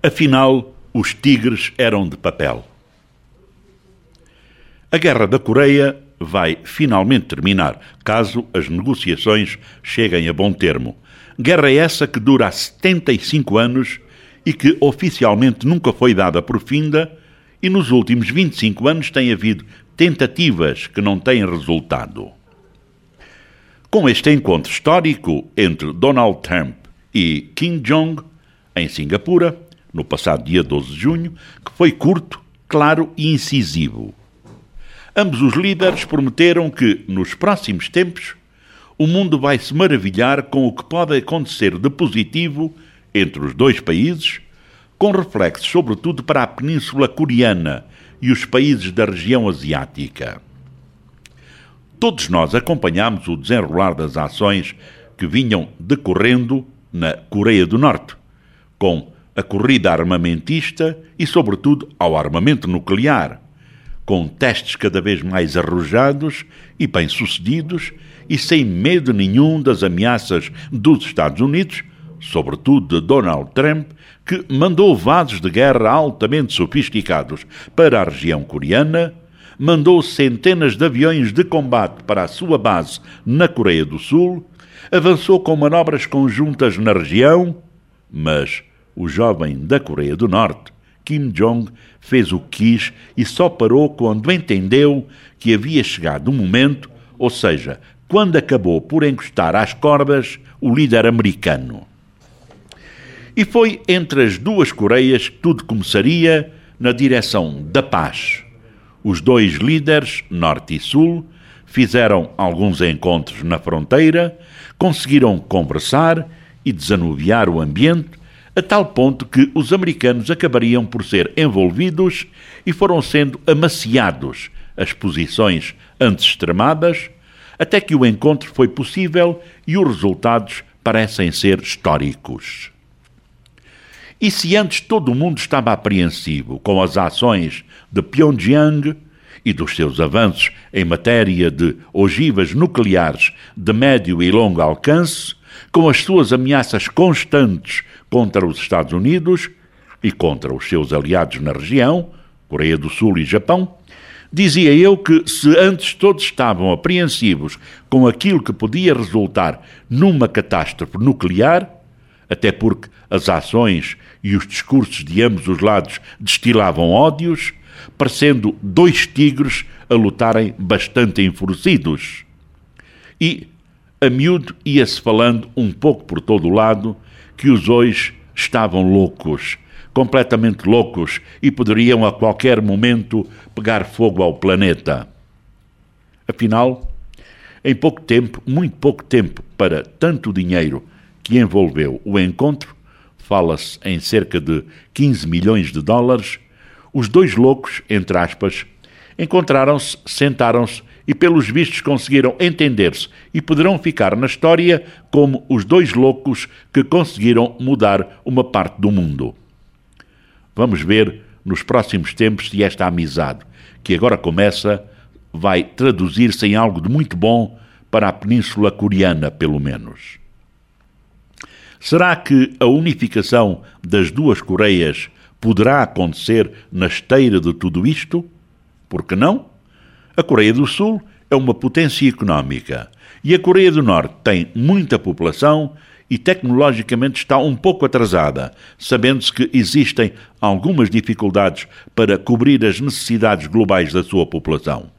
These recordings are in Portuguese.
Afinal, os tigres eram de papel. A Guerra da Coreia vai finalmente terminar, caso as negociações cheguem a bom termo. Guerra essa que dura há 75 anos e que oficialmente nunca foi dada por finda, e nos últimos 25 anos tem havido tentativas que não têm resultado. Com este encontro histórico entre Donald Trump e Kim Jong em Singapura, no passado dia 12 de junho, que foi curto, claro e incisivo. Ambos os líderes prometeram que, nos próximos tempos, o mundo vai se maravilhar com o que pode acontecer de positivo entre os dois países, com reflexos sobretudo para a Península Coreana e os países da região asiática. Todos nós acompanhamos o desenrolar das ações que vinham decorrendo na Coreia do Norte, com a corrida armamentista e, sobretudo, ao armamento nuclear, com testes cada vez mais arrojados e bem-sucedidos e sem medo nenhum das ameaças dos Estados Unidos, sobretudo de Donald Trump, que mandou vasos de guerra altamente sofisticados para a região coreana, mandou centenas de aviões de combate para a sua base na Coreia do Sul, avançou com manobras conjuntas na região, mas o jovem da Coreia do Norte, Kim Jong, fez o que quis e só parou quando entendeu que havia chegado o um momento, ou seja, quando acabou por encostar às cordas o líder americano. E foi entre as duas Coreias que tudo começaria na direção da paz. Os dois líderes, Norte e Sul, fizeram alguns encontros na fronteira, conseguiram conversar e desanuviar o ambiente a tal ponto que os americanos acabariam por ser envolvidos e foram sendo amaciados as posições antes extremadas, até que o encontro foi possível e os resultados parecem ser históricos. E se antes todo o mundo estava apreensivo com as ações de Pyongyang e dos seus avanços em matéria de ogivas nucleares de médio e longo alcance, com as suas ameaças constantes contra os Estados Unidos e contra os seus aliados na região, Coreia do Sul e Japão, dizia eu que se antes todos estavam apreensivos com aquilo que podia resultar numa catástrofe nuclear, até porque as ações e os discursos de ambos os lados destilavam ódios, parecendo dois tigres a lutarem bastante enfurecidos. E a miúdo ia-se falando um pouco por todo o lado que os dois estavam loucos, completamente loucos, e poderiam a qualquer momento pegar fogo ao planeta. Afinal, em pouco tempo, muito pouco tempo, para tanto dinheiro que envolveu o encontro, fala-se em cerca de 15 milhões de dólares, os dois loucos, entre aspas, encontraram-se, sentaram-se e, pelos vistos, conseguiram entender-se e poderão ficar na história como os dois loucos que conseguiram mudar uma parte do mundo. Vamos ver nos próximos tempos se esta amizade, que agora começa, vai traduzir-se em algo de muito bom para a Península Coreana, pelo menos. Será que a unificação das duas Coreias poderá acontecer na esteira de tudo isto? Por que não? A Coreia do Sul é uma potência económica e a Coreia do Norte tem muita população e tecnologicamente está um pouco atrasada, sabendo-se que existem algumas dificuldades para cobrir as necessidades globais da sua população.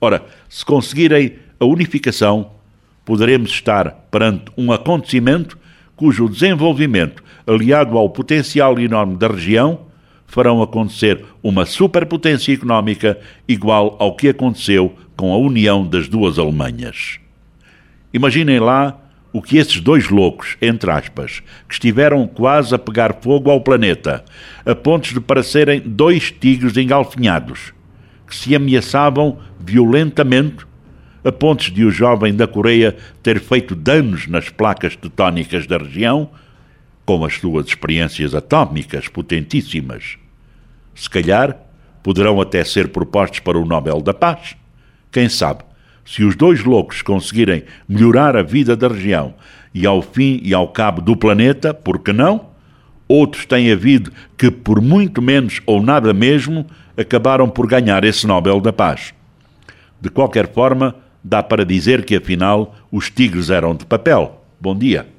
Ora, se conseguirem a unificação, poderemos estar perante um acontecimento cujo desenvolvimento, aliado ao potencial enorme da região, farão acontecer uma superpotência económica igual ao que aconteceu com a união das duas Alemanhas. Imaginem lá o que esses dois loucos, entre aspas, que estiveram quase a pegar fogo ao planeta, a pontos de parecerem dois tigres engalfinhados, que se ameaçavam violentamente, a pontos de o jovem da Coreia ter feito danos nas placas tetónicas da região, com as suas experiências atômicas potentíssimas se calhar, poderão até ser propostos para o Nobel da Paz. Quem sabe, se os dois loucos conseguirem melhorar a vida da região e ao fim e ao cabo do planeta, por que não? Outros têm havido que, por muito menos ou nada mesmo, acabaram por ganhar esse Nobel da Paz. De qualquer forma, dá para dizer que afinal os tigres eram de papel. Bom dia.